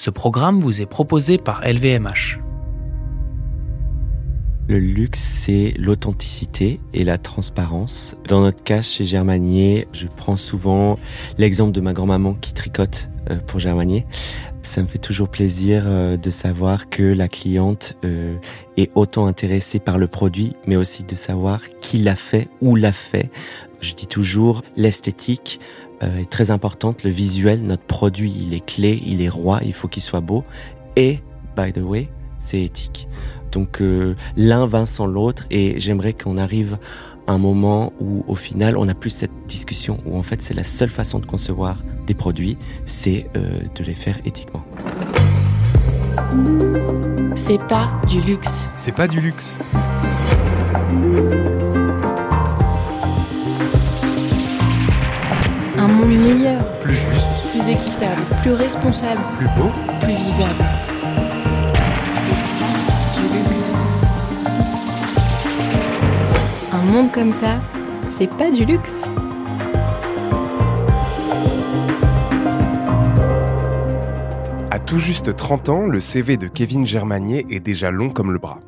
Ce programme vous est proposé par LVMH. Le luxe, c'est l'authenticité et la transparence. Dans notre cas, chez Germanier, je prends souvent l'exemple de ma grand-maman qui tricote euh, pour Germanier. Ça me fait toujours plaisir euh, de savoir que la cliente euh, est autant intéressée par le produit, mais aussi de savoir qui l'a fait, où l'a fait. Je dis toujours, l'esthétique est très importante, le visuel, notre produit, il est clé, il est roi, il faut qu'il soit beau. Et, by the way, c'est éthique. Donc euh, l'un va sans l'autre et j'aimerais qu'on arrive à un moment où au final on n'a plus cette discussion où en fait c'est la seule façon de concevoir des produits, c'est euh, de les faire éthiquement. C'est pas du luxe. C'est pas du luxe. Monde meilleur, Plus juste, plus équitable, plus responsable, plus beau. plus vivable. C'est pas du luxe. Un monde comme ça, c'est pas du luxe. À tout juste 30 ans, le CV de Kevin Germanier est déjà long comme le bras.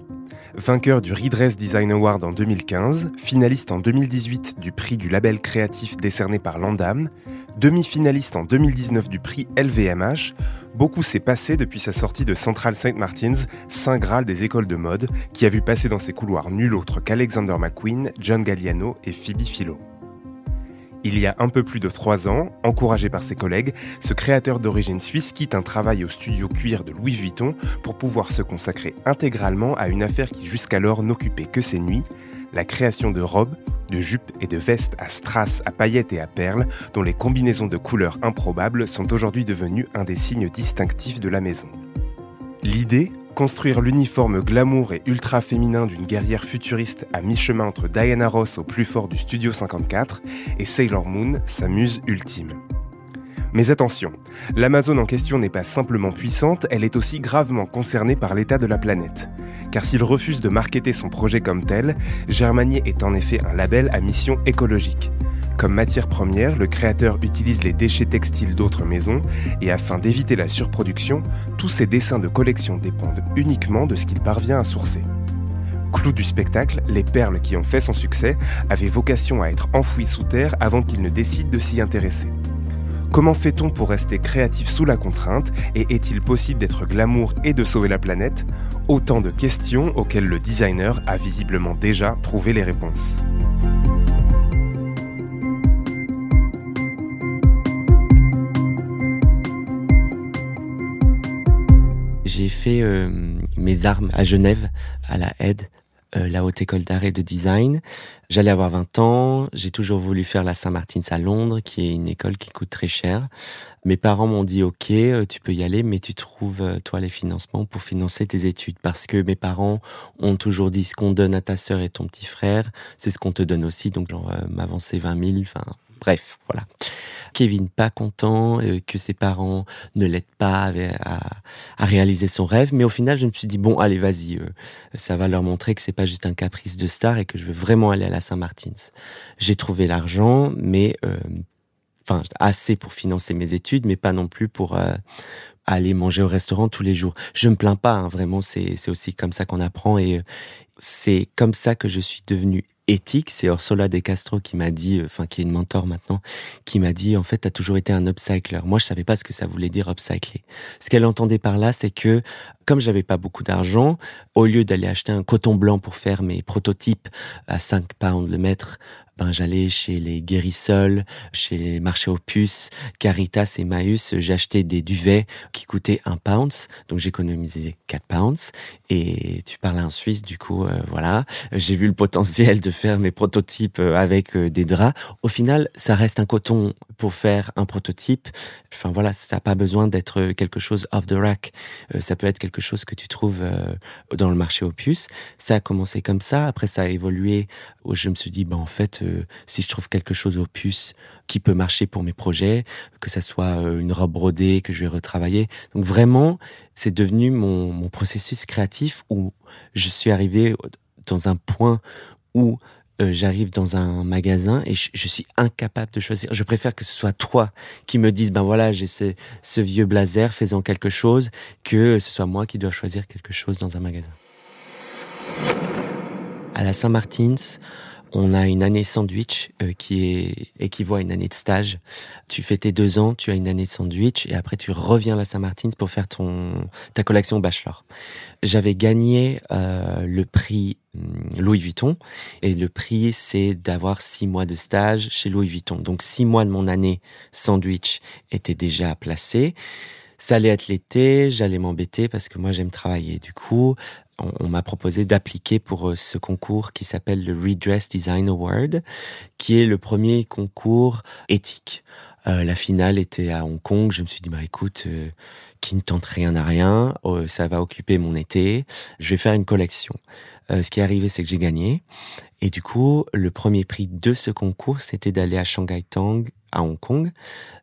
Vainqueur du Redress Design Award en 2015, finaliste en 2018 du prix du label créatif décerné par Landam, demi-finaliste en 2019 du prix LVMH, beaucoup s'est passé depuis sa sortie de Central St. Martin's, saint graal des écoles de mode, qui a vu passer dans ses couloirs nul autre qu'Alexander McQueen, John Galliano et Phoebe Philo. Il y a un peu plus de trois ans, encouragé par ses collègues, ce créateur d'origine suisse quitte un travail au studio cuir de Louis Vuitton pour pouvoir se consacrer intégralement à une affaire qui jusqu'alors n'occupait que ses nuits, la création de robes, de jupes et de vestes à strass, à paillettes et à perles, dont les combinaisons de couleurs improbables sont aujourd'hui devenues un des signes distinctifs de la maison. L'idée Construire l'uniforme glamour et ultra féminin d'une guerrière futuriste à mi-chemin entre Diana Ross au plus fort du Studio 54 et Sailor Moon, sa muse ultime. Mais attention, l'Amazon en question n'est pas simplement puissante, elle est aussi gravement concernée par l'état de la planète. Car s'il refuse de marketer son projet comme tel, Germanier est en effet un label à mission écologique. Comme matière première, le créateur utilise les déchets textiles d'autres maisons et afin d'éviter la surproduction, tous ses dessins de collection dépendent uniquement de ce qu'il parvient à sourcer. Clou du spectacle, les perles qui ont fait son succès avaient vocation à être enfouies sous terre avant qu'il ne décide de s'y intéresser. Comment fait-on pour rester créatif sous la contrainte et est-il possible d'être glamour et de sauver la planète? Autant de questions auxquelles le designer a visiblement déjà trouvé les réponses. Fait euh, mes armes à Genève, à la aide, euh, la haute école d'art et de design. J'allais avoir 20 ans, j'ai toujours voulu faire la Saint-Martin's à Londres, qui est une école qui coûte très cher. Mes parents m'ont dit OK, euh, tu peux y aller, mais tu trouves euh, toi les financements pour financer tes études, parce que mes parents ont toujours dit ce qu'on donne à ta sœur et ton petit frère, c'est ce qu'on te donne aussi, donc genre euh, m'avancer 20 000, enfin bref, voilà. Kevin pas content euh, que ses parents ne l'aident pas à, réaliser son rêve, mais au final je me suis dit bon allez vas-y, euh, ça va leur montrer que c'est pas juste un caprice de star et que je veux vraiment aller à la Saint-Martin's. J'ai trouvé l'argent, mais euh, enfin assez pour financer mes études, mais pas non plus pour aller manger au restaurant tous les jours. Je me plains pas, hein, vraiment, c'est aussi comme ça qu'on apprend et c'est comme ça que je suis devenu éthique. C'est Ursula De Castro qui m'a dit, euh, enfin qui est une mentor maintenant, qui m'a dit en fait t'as toujours été un upcycler. Moi je savais pas ce que ça voulait dire upcycler. Ce qu'elle entendait par là, c'est que comme j'avais pas beaucoup d'argent, au lieu d'aller acheter un coton blanc pour faire mes prototypes à 5 pounds le mètre, j'allais chez les guérissols, chez les marchés aux puces, Caritas et Maüs, j'achetais des duvets qui coûtaient un pound, donc j'économisais 4 pounds. Et tu parles en Suisse, du coup, euh, voilà, j'ai vu le potentiel de faire mes prototypes euh, avec euh, des draps. Au final, ça reste un coton pour faire un prototype. Enfin voilà, ça n'a pas besoin d'être quelque chose off the rack. Ça peut être quelque chose que tu trouves dans le marché aux puces. Ça a commencé comme ça. Après, ça a évolué. Je me suis dit, ben en fait, si je trouve quelque chose aux puces qui peut marcher pour mes projets, que ça soit euh, une robe brodée que je vais retravailler. Donc vraiment, c'est devenu mon, mon processus créatif où je suis arrivé dans un point où euh, j'arrive dans un magasin et je, suis incapable de choisir. Je préfère que ce soit toi qui me dise, ben voilà, j'ai ce, ce vieux blazer, faisant quelque chose, que ce soit moi qui dois choisir quelque chose dans un magasin. À la Saint-Martin's, on a une année sandwich euh, qui est équivaut à une année de stage. Tu fais tes deux ans, tu as une année de sandwich et après tu reviens à la Saint-Martin's pour faire ton ta collection bachelor. J'avais gagné euh, le prix hum, Louis Vuitton et le prix c'est d'avoir six mois de stage chez Louis Vuitton. Donc six mois de mon année sandwich étaient déjà placés. Ça allait être l'été, j'allais m'embêter parce que moi j'aime travailler. Du coup, on, m'a proposé d'appliquer pour euh, ce concours qui s'appelle le Redress Design Award, qui est le premier concours éthique. Euh, la finale était à Hong Kong. Je me suis dit, bah écoute, euh, qui ne tente rien à rien, ça va occuper mon été. Je vais faire une collection. ce qui est arrivé, c'est que j'ai gagné. Et du coup, le premier prix de ce concours, c'était d'aller à Shanghai Tang, à Hong Kong,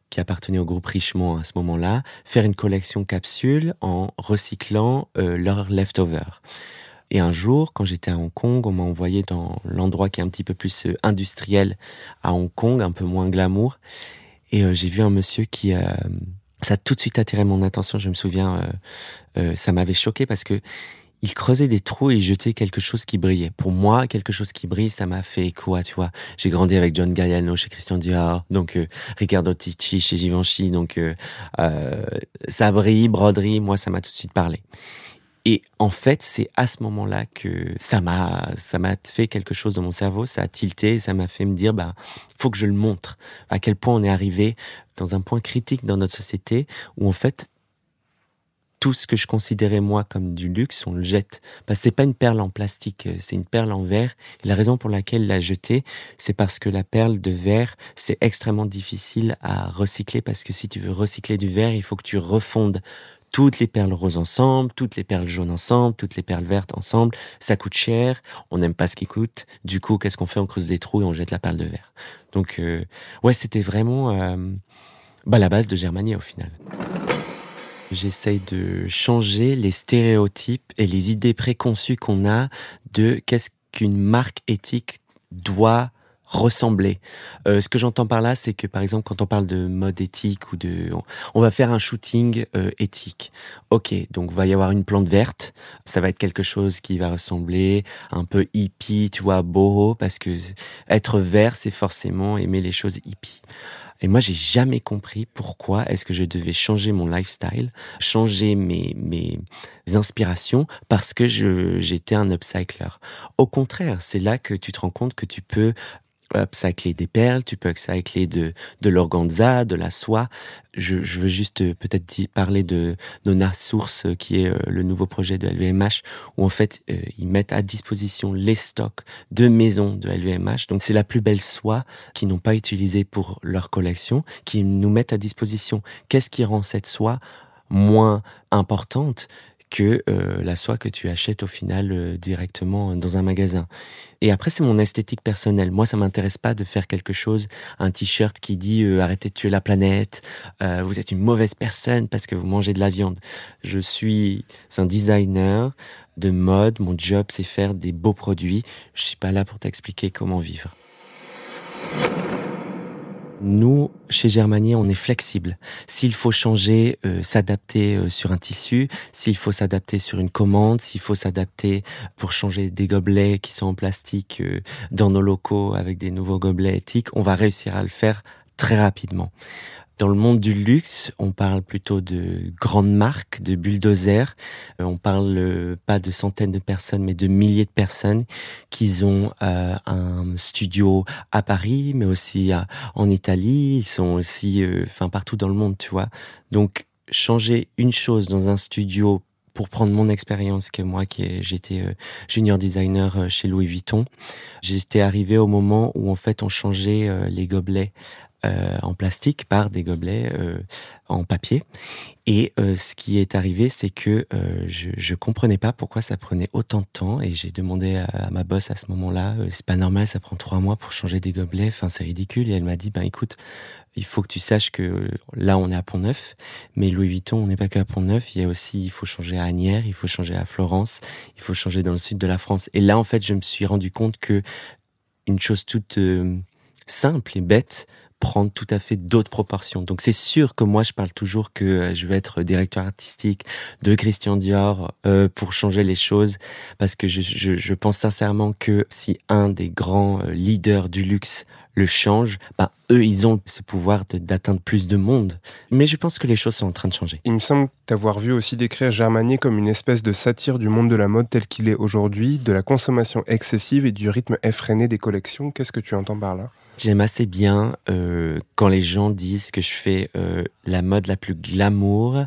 qui appartenait au groupe Richemont à ce moment-là, faire une collection capsule en recyclant euh, leurs leftovers. Et un jour, quand j'étais à Hong Kong, on m'a envoyé dans l'endroit qui est un petit peu plus euh, industriel à Hong Kong, un peu moins glamour. Et euh, j'ai vu un monsieur qui... ça a tout de suite attiré mon attention. Je me souviens, ça m'avait choqué parce que il creusait des trous et il jetait quelque chose qui brillait. Pour moi, quelque chose qui brille, ça m'a fait quoi, tu vois. J'ai grandi avec John Galliano chez Christian Dior, donc euh, Riccardo Ticci chez Givenchy, donc euh, euh, ça brille, broderie, moi ça m'a tout de suite parlé. Et en fait, c'est à ce moment-là que ça m'a ça m'a fait quelque chose dans mon cerveau, ça a tilté, ça m'a fait me dire bah faut que je le montre à quel point on est arrivé dans un point critique dans notre société où en fait tout ce que je considérais moi comme du luxe, on le jette. Parce que c'est pas une perle en plastique, euh, c'est une perle en verre. Et la raison pour laquelle la jeter, c'est parce que la perle de verre, c'est extrêmement difficile à recycler parce que si tu veux recycler du verre, il faut que tu refondes toutes les perles roses ensemble, toutes les perles jaunes ensemble, toutes les perles vertes ensemble. Ça coûte cher, on n'aime pas ce qui coûte. Du coup, qu'est-ce qu'on fait? On creuse des trous et on jette la perle de verre. Donc, euh, ouais, c'était vraiment euh, bah, la base de Germania au final. J'essaye de changer les stéréotypes et les idées préconçues qu'on a de qu'est-ce qu'une marque éthique doit ressembler. Euh, ce que j'entends par là, c'est que par exemple, quand on parle de mode éthique ou de, on va faire un shooting euh, éthique. Ok, donc va y avoir une plante verte. Ça va être quelque chose qui va ressembler un peu hippie, tu vois, boho, parce que être vert, c'est forcément aimer les choses hippies. Et moi, j'ai jamais compris pourquoi est-ce que je devais changer mon lifestyle, changer mes, mes inspirations parce que j'étais un upcycler. Au contraire, c'est là que tu te rends compte que tu peux upcycler des perles, tu peux upcycler de, de l'organza, de la soie. Je, je veux juste euh, peut-être parler de Nona Source, euh, qui est euh, le nouveau projet de LVMH, où en fait, ils mettent à disposition les stocks de maisons de LVMH. Donc c'est la plus belle soie qu'ils n'ont pas utilisée pour leur collection, qui nous mettent à disposition. Qu'est-ce qui rend cette soie moins importante? Que euh, la soie que tu achètes au final euh, directement dans un magasin. Et après, c'est mon esthétique personnelle. Moi, ça m'intéresse pas de faire quelque chose, un t-shirt qui dit euh, arrêtez de tuer la planète, vous êtes une mauvaise personne parce que vous mangez de la viande. Je suis un designer de mode. Mon job, c'est faire des beaux produits. Je suis pas là pour t'expliquer comment vivre. Nous, chez Germanier, on est flexible. S'il faut changer, euh, s'adapter euh, sur un tissu, s'il faut s'adapter sur une commande, s'il faut s'adapter pour changer des gobelets qui sont en plastique euh, dans nos locaux avec des nouveaux gobelets éthiques, on va réussir à le faire très rapidement. Dans le monde du luxe, on parle plutôt de grandes marques, de bulldozers. Euh, on parle euh, pas de centaines de personnes, mais de milliers de personnes qui ont euh, un studio à Paris, mais aussi en Italie. Ils sont aussi, enfin partout dans le monde, tu vois. Donc changer une chose dans un studio pour prendre mon expérience que moi j'étais junior designer chez Louis Vuitton, j'étais arrivé au moment où en fait on changeait les gobelets euh, en plastique par des gobelets euh, en papier. Et euh, ce qui est arrivé, c'est que je, je comprenais pas pourquoi ça prenait autant de temps. Et j'ai demandé à, ma boss à ce moment-là, c'est pas normal, ça prend trois mois pour changer des gobelets. Enfin, c'est ridicule. Et elle m'a dit, ben écoute, il faut que tu saches que là, on est à Pont-Neuf, mais Louis Vuitton, on n'est pas que à Pont-Neuf. Il y a aussi, il faut changer à Agnières, il faut changer à Florence, il faut changer dans le sud de la France. Et là, en fait, je me suis rendu compte que une chose toute simple et bête prendre tout à fait d'autres proportions. Donc c'est sûr que moi je parle toujours que euh, je vais être directeur artistique de Christian Dior euh, pour changer les choses parce que je, je, je, pense sincèrement que si un des grands euh, leaders du luxe le change, ben, eux, ils ont ce pouvoir d'atteindre plus de monde. Mais je pense que les choses sont en train de changer. Il me semble t'avoir vu aussi décrire Germanier comme une espèce de satire du monde de la mode tel qu'il est aujourd'hui, de la consommation excessive et du rythme effréné des collections. Qu'est-ce que tu entends par là? J'aime assez bien euh, quand les gens disent que je fais euh, la mode la plus glamour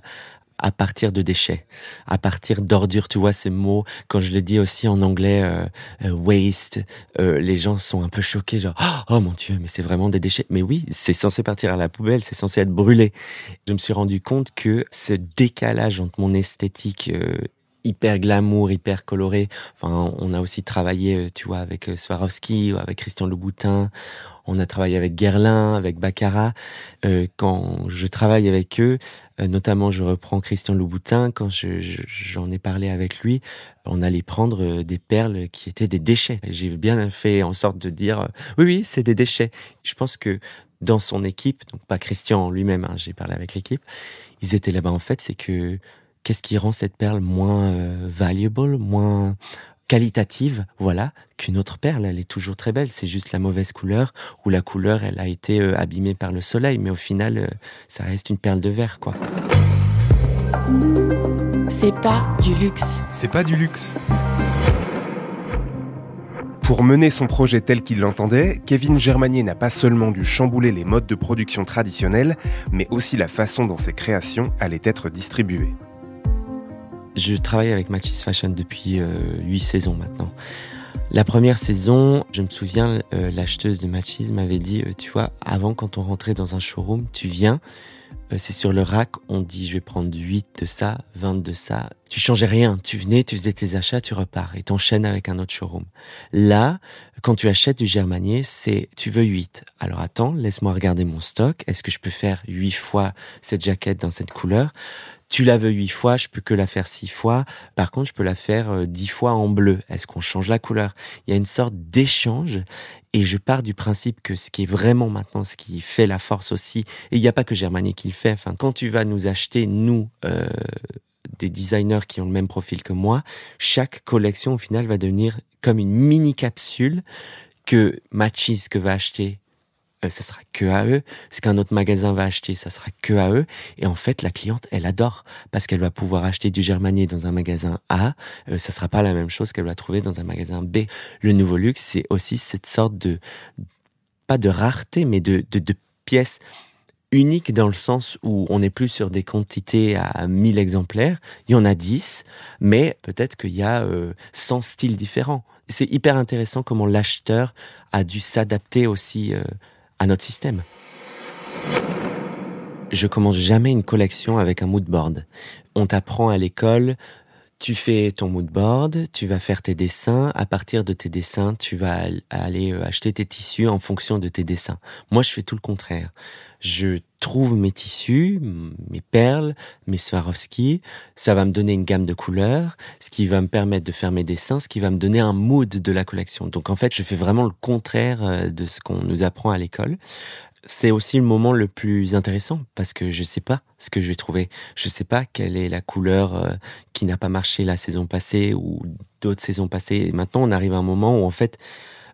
à partir de déchets, à partir d'ordures. Tu vois ce mot quand je le dis aussi en anglais euh, euh waste, euh, les gens sont un peu choqués, genre oh mon dieu, mais c'est vraiment des déchets. Mais oui, c'est censé partir à la poubelle, c'est censé être brûlé. Je me suis rendu compte que ce décalage entre mon esthétique euh, hyper glamour, hyper coloré. Enfin, on a aussi travaillé, euh, tu vois, avec euh, Swarovski, avec Christian Louboutin. On a travaillé avec Guerlain, avec Baccarat. Euh, quand je travaille avec eux, euh, notamment je reprends Christian Louboutin, quand j'en je, ai parlé avec lui, on allait prendre des perles qui étaient des déchets. J'ai bien fait en sorte de dire, oui, oui, c'est des déchets. Je pense que dans son équipe, donc pas Christian lui-même, hein, j'ai parlé avec l'équipe, ils étaient là-bas en fait, c'est que qu'est-ce qui rend cette perle moins euh, valuable, moins qualitative, voilà, qu'une autre perle. Elle est toujours très belle. C'est juste la mauvaise couleur ou la couleur, elle a été euh, abîmée par le soleil. Mais au final, euh, ça reste une perle de verre, quoi. C'est pas du luxe. C'est pas du luxe. Pour mener son projet tel qu'il l'entendait, Kevin Germanier n'a pas seulement dû chambouler les modes de production traditionnels, mais aussi la façon dont ses créations allaient être distribuées. Je travaille avec Matches Fashion depuis euh, huit saisons maintenant. La première saison, je me souviens, euh, l'acheteuse de Matches m'avait dit, euh, tu vois, avant quand on rentrait dans un showroom, tu viens, c'est sur le rack, on dit je vais prendre 8 de ça, 20 de ça. Tu changeais rien, tu venais, tu faisais tes achats, tu repars et t'enchaînes avec un autre showroom. Là, quand tu achètes du germanier, c'est tu veux 8. Alors attends, laisse-moi regarder mon stock. Est-ce que je peux faire 8 fois cette jaquette dans cette couleur? Tu la veux huit fois, je peux que la faire six fois. Par contre, je peux la faire euh, dix fois en bleu. Est-ce qu'on change la couleur? Il y a une sorte d'échange et je pars du principe que ce qui est vraiment maintenant, ce qui fait la force aussi, et il n'y a pas que Germanie qui le fait. Enfin, quand tu vas nous acheter, nous, euh, des designers qui ont le même profil que moi, chaque collection au final va devenir comme une mini capsule que Matches que va acheter euh, ça sera que à eux. Ce qu'un autre magasin va acheter, ça sera que à eux. Et en fait, la cliente, elle adore parce qu'elle va pouvoir acheter du germanier dans un magasin A. Euh, ça sera pas la même chose qu'elle va trouver dans un magasin B. Le nouveau luxe, c'est aussi cette sorte de pas de rareté, mais de, de, pièces uniques dans le sens où on n'est plus sur des quantités à 1000 exemplaires, il y en a 10, mais peut-être qu'il y a euh, 100 styles différents. C'est hyper intéressant comment l'acheteur a dû s'adapter aussi euh, notre système. Je commence jamais une collection avec un mood board. On t'apprend à l'école, tu fais ton mood board, tu vas faire tes dessins. À partir de tes dessins, tu vas aller euh, acheter tes tissus en fonction de tes dessins. Moi, je fais tout le contraire. Je trouve mes tissus, mes perles, mes Swarovski. Ça va me donner une gamme de couleurs, ce qui va me permettre de faire mes dessins, ce qui va me donner un mood de la collection. Donc, en fait, je fais vraiment le contraire euh, de ce qu'on nous apprend à l'école c'est aussi le moment le plus intéressant parce que je sais pas ce que je vais trouver. Je sais pas quelle est la couleur euh, qui n'a pas marché la saison passée ou d'autres saisons passées. Et maintenant, on arrive à un moment où en fait,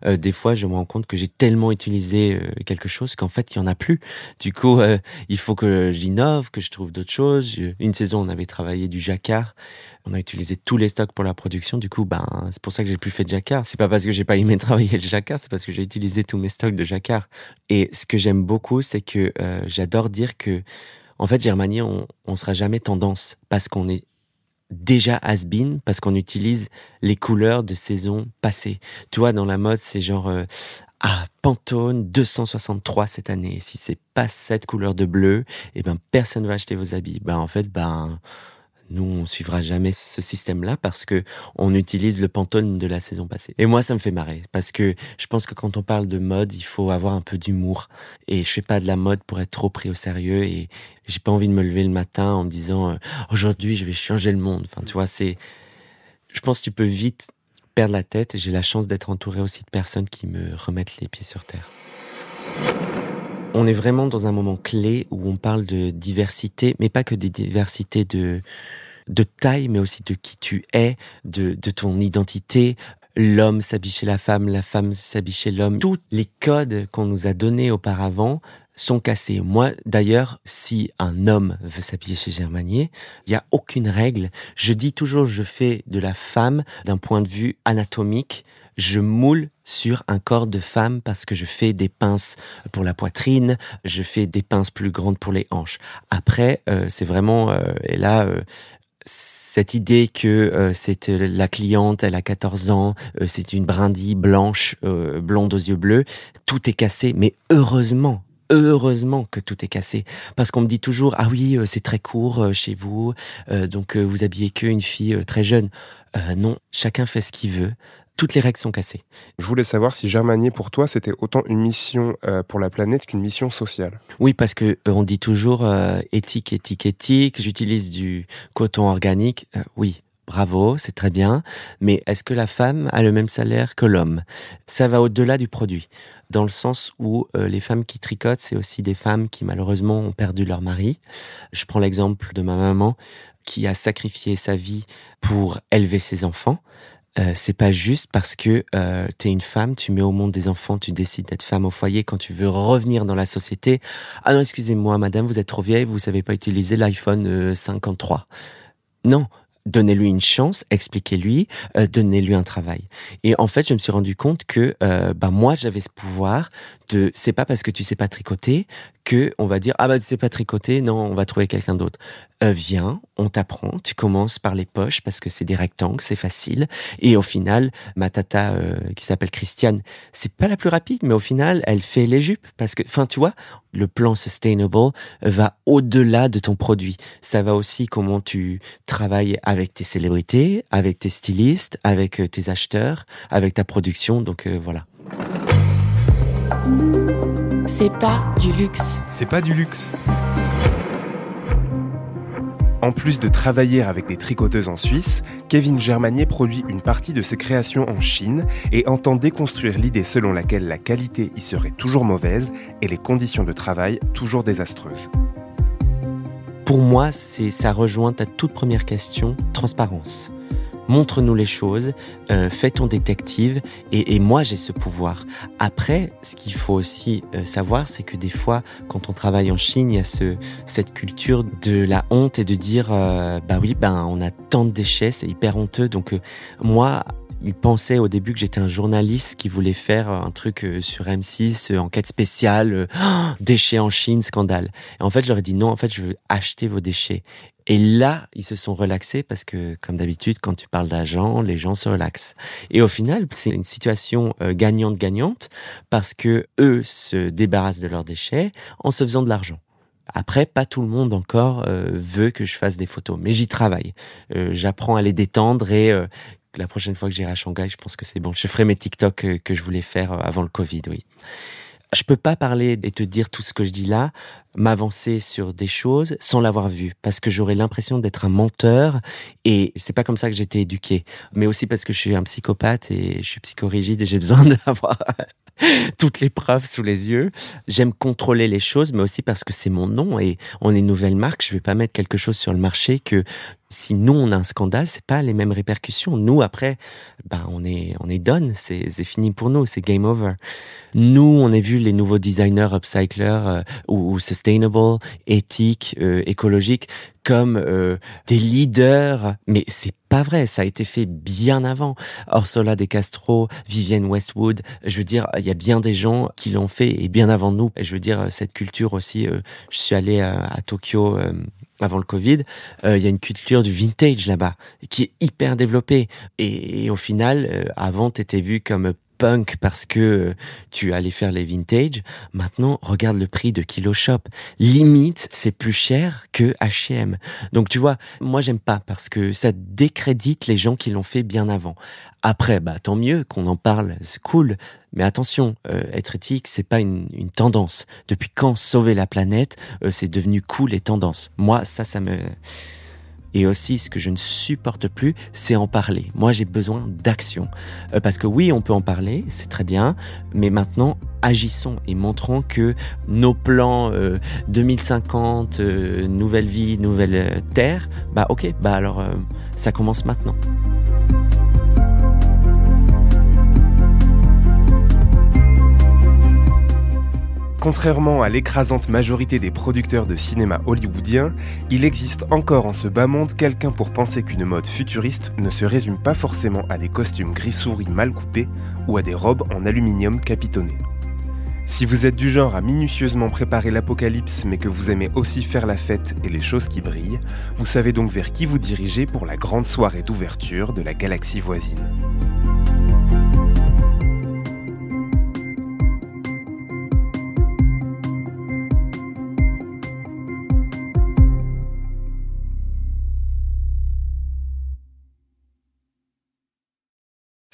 euh, des fois, je me rends compte que j'ai tellement utilisé euh, quelque chose qu'en fait, il y en a plus. Du coup, il faut que j'innove, que je trouve d'autres choses. Une saison, on avait travaillé du jacquard on a utilisé tous les stocks pour la production. Du coup, ben, c'est pour ça que j'ai plus fait de jacquard. C'est pas parce que j'ai pas aimé travailler le jacquard, c'est parce que j'ai utilisé tous mes stocks de jacquard. Et ce que j'aime beaucoup, c'est que euh, j'adore dire que, en fait, Germanie, on, on sera jamais tendance parce qu'on est déjà has-been parce qu'on utilise les couleurs de saison passée. Tu vois, dans la mode, c'est genre euh, ah Pantone 263 cette année. Si c'est pas cette couleur de bleu, eh ben personne va acheter vos habits. Ben en fait, ben nous, on suivra jamais ce système-là parce que on utilise le pantone de la saison passée. Et moi, ça me fait marrer parce que je pense que quand on parle de mode, il faut avoir un peu d'humour. Et je fais pas de la mode pour être trop pris au sérieux et j'ai pas envie de me lever le matin en me disant euh, aujourd'hui je vais changer le monde. Enfin, tu vois, c'est, je pense que tu peux vite perdre la tête. J'ai la chance d'être entouré aussi de personnes qui me remettent les pieds sur terre. On est vraiment dans un moment clé où on parle de diversité, mais pas que de diversité de, de taille, mais aussi de qui tu es, de, de ton identité. L'homme s'habille chez la femme, la femme s'habille chez l'homme. Tous les codes qu'on nous a donnés auparavant sont cassés. Moi, d'ailleurs, si un homme veut s'habiller chez Germanier, il n'y a aucune règle. Je dis toujours, je fais de la femme d'un point de vue anatomique. Je moule sur un corps de femme parce que je fais des pinces pour la poitrine, je fais des pinces plus grandes pour les hanches. Après, euh, c'est vraiment, euh, et là, euh, cette idée que c'est la cliente, elle a 14 ans, c'est une brindille blanche, blonde aux yeux bleus, tout est cassé, mais heureusement, heureusement que tout est cassé. Parce qu'on me dit toujours ah oui c'est très court chez vous donc vous habillez que une fille très jeune. Non chacun fait ce qu'il veut toutes les règles sont cassées. Je voulais savoir si Germanier, pour toi, c'était autant une mission euh, pour la planète qu'une mission sociale. Oui, parce que euh, on dit toujours euh, éthique, éthique, éthique. J'utilise du coton organique. oui, bravo, c'est très bien. Mais est-ce que la femme a le même salaire que l'homme? Ça va au-delà du produit, dans le sens où les femmes qui tricotent, c'est aussi des femmes qui malheureusement ont perdu leur mari. Je prends l'exemple de ma maman qui a sacrifié sa vie pour élever ses enfants. Euh, c'est pas juste parce que euh, tu es une femme, tu mets au monde des enfants, tu décides d'être femme au foyer quand tu veux revenir dans la société. Ah non, excusez-moi, madame, vous êtes trop vieille, vous savez pas utiliser l'iPhone 53. Euh, non, donnez-lui une chance, expliquez-lui, euh, donnez-lui un travail. Et en fait, je me suis rendu compte que bah moi j'avais ce pouvoir de c'est pas parce que tu sais pas tricoter on va dire ah bah tu sais pas tricoter, non, on va trouver quelqu'un d'autre. Euh, viens, on t'apprend, tu commences par les poches parce que c'est des rectangles, c'est facile et au final, ma tata euh, qui s'appelle Christiane, c'est pas la plus rapide mais au final, elle fait les jupes parce que enfin tu vois, le plan sustainable va au-delà de ton produit. Ça va aussi comment tu travailles avec tes célébrités, avec tes stylistes, avec euh, tes acheteurs, avec ta production. Donc voilà. C'est pas du luxe. C'est pas du luxe. En plus de travailler avec des tricoteuses en Suisse, Kevin Germanier produit une partie de ses créations en Chine et entend déconstruire l'idée selon laquelle la qualité y serait toujours mauvaise et les conditions de travail toujours désastreuses. Pour moi, c'est ça rejoint ta toute première question, transparence montre-nous les choses, euh, fais ton détective, et, moi j'ai ce pouvoir. Après, ce qu'il faut aussi euh, savoir, c'est que des fois, quand on travaille en Chine, il y a ce, cette culture de la honte et de dire, euh, bah oui, ben on a tant de déchets, c'est hyper honteux. Donc moi, il pensait au début que j'étais un journaliste qui voulait faire un truc sur M6, enquête spéciale, déchets en Chine, scandale. Et en fait, je leur ai dit non, en fait, je veux acheter vos déchets. Et là, ils se sont relaxés parce que, comme d'habitude, quand tu parles d'argent, les gens se relaxent. Et au final, c'est une situation euh, gagnante-gagnante parce que eux se débarrassent de leurs déchets en se faisant de l'argent. Après, pas tout le monde encore euh, veut que je fasse des photos, mais j'y travaille. Euh, j'apprends à les détendre et la prochaine fois que j'irai à Shanghai, je pense que c'est bon. Je ferai mes TikTok que je voulais faire avant le Covid, oui. Je peux pas parler et te dire tout ce que je dis là, m'avancer sur des choses sans l'avoir vu, parce que j'aurais l'impression d'être un menteur et c'est pas comme ça que j'ai été éduqué. Mais aussi parce que je suis un psychopathe et je suis psychorigide et j'ai besoin d'avoir toutes les preuves sous les yeux. J'aime contrôler les choses, mais aussi parce que c'est mon nom et on est une nouvelle marque. Je vais pas mettre quelque chose sur le marché que si nous on a un scandale, c'est pas les mêmes répercussions. Nous après, ben on est on est done, c'est c'est fini pour nous, c'est game over. Nous on a vu les nouveaux designers upcyclers euh, ou, sustainable, éthique, euh, écologique comme euh, des leaders, mais c'est pas vrai, ça a été fait bien avant. Orsola De Castro, Vivienne Westwood, je veux dire, il y a bien des gens qui l'ont fait et bien avant nous. Je veux dire, cette culture aussi, je suis allé à, à Tokyo avant le Covid, euh, il y a une culture du vintage là-bas qui est hyper développée. Et, au final, euh, avant, tu étais vu comme punk parce que tu allais faire les vintage. Maintenant, regarde le prix de Kilo Shop. Limite, c'est plus cher que H&M. Donc tu vois, moi j'aime pas parce que ça décrédite les gens qui l'ont fait bien avant. Après, bah tant mieux qu'on en parle, c'est cool. Mais attention, euh, être éthique, c'est pas une, une, tendance. Depuis quand sauver la planète, euh, c'est devenu cool et tendance. Moi, ça, ça me Et aussi, ce que je ne supporte plus, c'est en parler. Moi, j'ai besoin d'action. Euh, parce que oui, on peut en parler, c'est très bien, mais maintenant, agissons et montrons que nos plans 2050, euh, nouvelle vie, nouvelle terre, bah ok, bah alors ça commence maintenant. Contrairement à l'écrasante majorité des producteurs de cinéma hollywoodiens, il existe encore en ce bas monde quelqu'un pour penser qu'une mode futuriste ne se résume pas forcément à des costumes gris-souris mal coupés ou à des robes en aluminium capitonnées. Si vous êtes du genre à minutieusement préparer l'apocalypse mais que vous aimez aussi faire la fête et les choses qui brillent, vous savez donc vers qui vous dirigez pour la grande soirée d'ouverture de la galaxie voisine.